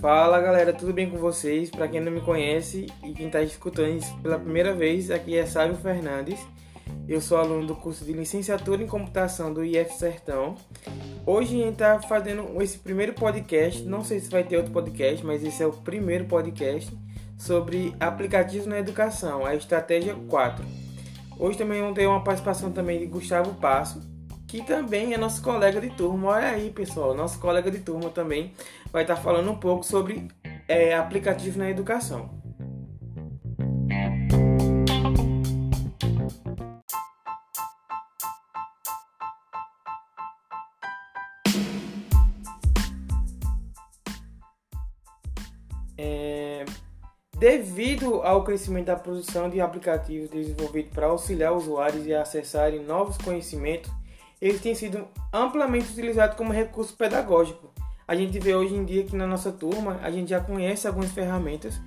Fala galera, tudo bem com vocês? Para quem não me conhece e quem está escutando isso pela primeira vez, aqui é Sávio Fernandes. Eu sou aluno do curso de licenciatura em computação do IF Sertão. Hoje a gente está fazendo esse primeiro podcast. Não sei se vai ter outro podcast, mas esse é o primeiro podcast sobre aplicativos na educação, a estratégia 4. Hoje também vamos ter uma participação também de Gustavo Passo, que também é nosso colega de turma. Olha aí, pessoal, nosso colega de turma também vai estar falando um pouco sobre é, aplicativos na educação. É, devido ao crescimento da produção de aplicativos desenvolvidos para auxiliar usuários a acessarem novos conhecimentos, eles têm sido amplamente utilizados como recurso pedagógico a gente vê hoje em dia que na nossa turma a gente já conhece algumas ferramentas.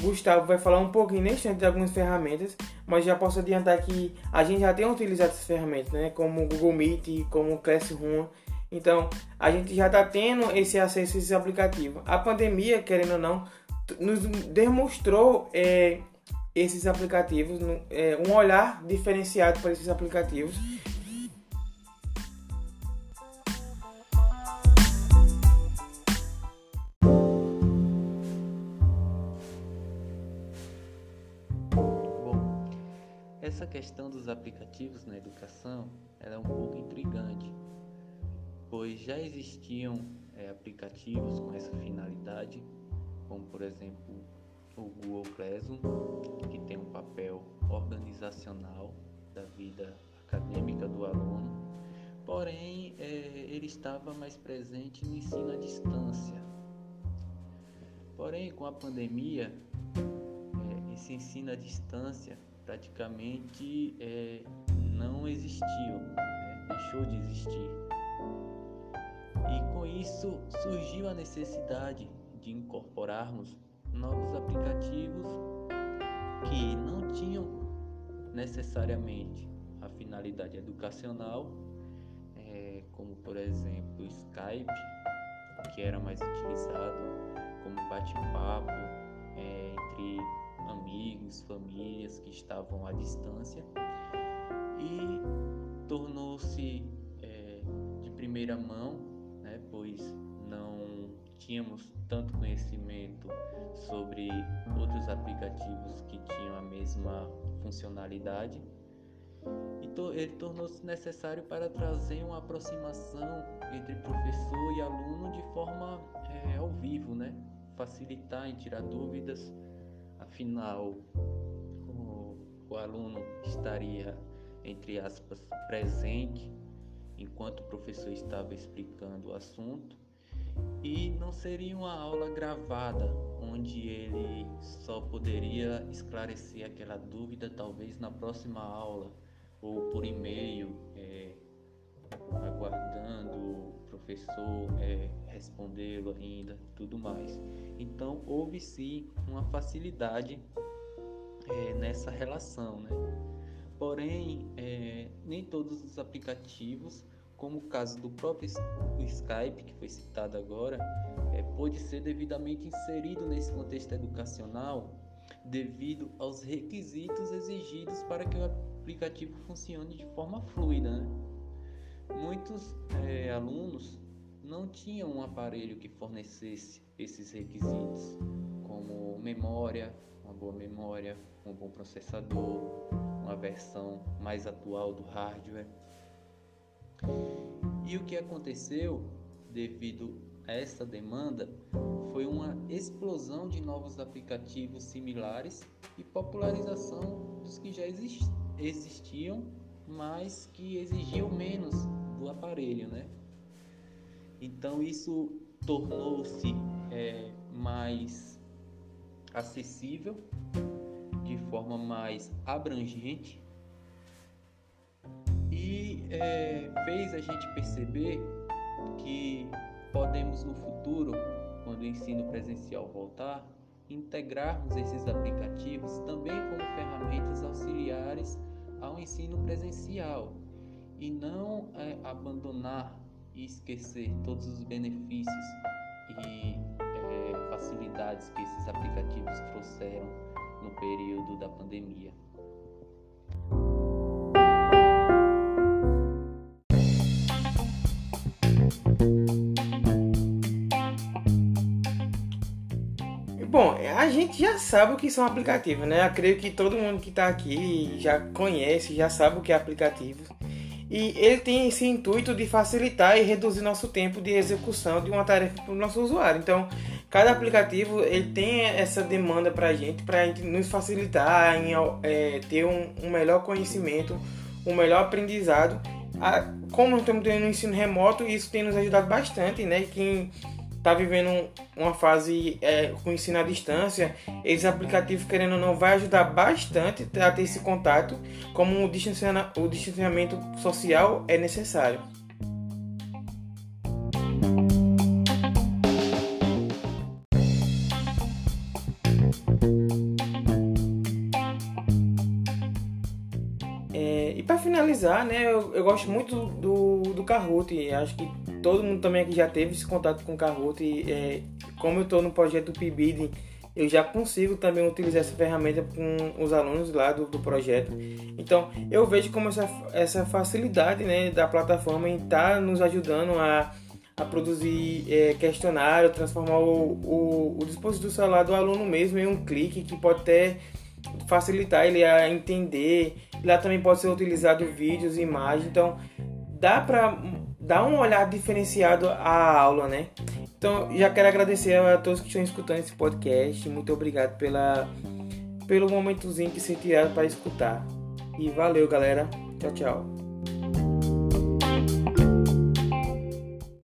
Gustavo vai falar um pouquinho nesse instante de algumas ferramentas, mas já posso adiantar que a gente já tem utilizado essas ferramentas, né? Como o Google Meet, como o Classroom. Então, a gente já está tendo esse acesso a esses aplicativos. A pandemia, querendo ou não, nos demonstrou é, esses aplicativos, é, um olhar diferenciado para esses aplicativos questão dos aplicativos na educação é um pouco intrigante, pois já existiam é, aplicativos com essa finalidade, como por exemplo o Google Classroom, que tem um papel organizacional da vida acadêmica do aluno, porém é, ele estava mais presente no ensino à distância. Porém, com a pandemia, é, esse ensino à distância praticamente é, não existiu, né? deixou de existir. E com isso surgiu a necessidade de incorporarmos novos aplicativos que não tinham necessariamente a finalidade educacional, é, como por exemplo o Skype, que era mais utilizado como bate-papo é, amigos, famílias que estavam à distância e tornou-se é, de primeira mão, né, pois não tínhamos tanto conhecimento sobre outros aplicativos que tinham a mesma funcionalidade. Ele tornou-se necessário para trazer uma aproximação entre professor e aluno de forma é, ao vivo, né? facilitar em tirar dúvidas afinal o, o aluno estaria, entre aspas, presente enquanto o professor estava explicando o assunto e não seria uma aula gravada onde ele só poderia esclarecer aquela dúvida talvez na próxima aula ou por e-mail é, professor é, respondê-lo ainda tudo mais então houve sim uma facilidade é, nessa relação né porém é, nem todos os aplicativos como o caso do próprio Skype que foi citado agora é, pode ser devidamente inserido nesse contexto educacional devido aos requisitos exigidos para que o aplicativo funcione de forma fluida né? Muitos é, alunos não tinham um aparelho que fornecesse esses requisitos, como memória, uma boa memória, um bom processador, uma versão mais atual do hardware. E o que aconteceu devido a essa demanda foi uma explosão de novos aplicativos similares e popularização dos que já existiam, mas que exigiam menos do aparelho, né? Então isso tornou-se é, mais acessível, de forma mais abrangente e é, fez a gente perceber que podemos no futuro, quando o ensino presencial voltar, integrarmos esses aplicativos também como ferramentas auxiliares ao ensino presencial e não é, abandonar e esquecer todos os benefícios e é, facilidades que esses aplicativos trouxeram no período da pandemia. Bom, a gente já sabe o que são aplicativos, né? Eu creio que todo mundo que está aqui já conhece, já sabe o que é aplicativo. E ele tem esse intuito de facilitar e reduzir nosso tempo de execução de uma tarefa para o nosso usuário. Então, cada aplicativo ele tem essa demanda para a gente, para nos facilitar em é, ter um, um, melhor conhecimento, um melhor aprendizado. Como estamos tendo um ensino remoto, isso tem nos ajudado bastante, né? Quem está vivendo uma fase é, com ensino à distância, esses aplicativos, querendo ou não, vai ajudar bastante a ter esse contato, como o distanciamento, o distanciamento social é necessário. É, e para finalizar, né, eu, eu, gosto muito do, do Kahoot. Acho que todo mundo também aqui já teve esse contato com o Kahoot. E, é, como eu estou no projeto PIBID, eu já consigo também utilizar essa ferramenta com os alunos lá do, do projeto. Então, eu vejo como essa, essa facilidade né, da plataforma em estar tá nos ajudando a, a produzir é, questionário, transformar o, o, o dispositivo celular do aluno mesmo em um clique que pode ter facilitar ele a entender. Lá também pode ser utilizado vídeos imagens, então dá para dar um olhar diferenciado à aula, né? Então já quero agradecer a todos que estão escutando esse podcast. Muito obrigado pela pelo momentozinho que se tiraram para escutar. E valeu, galera. Tchau, tchau.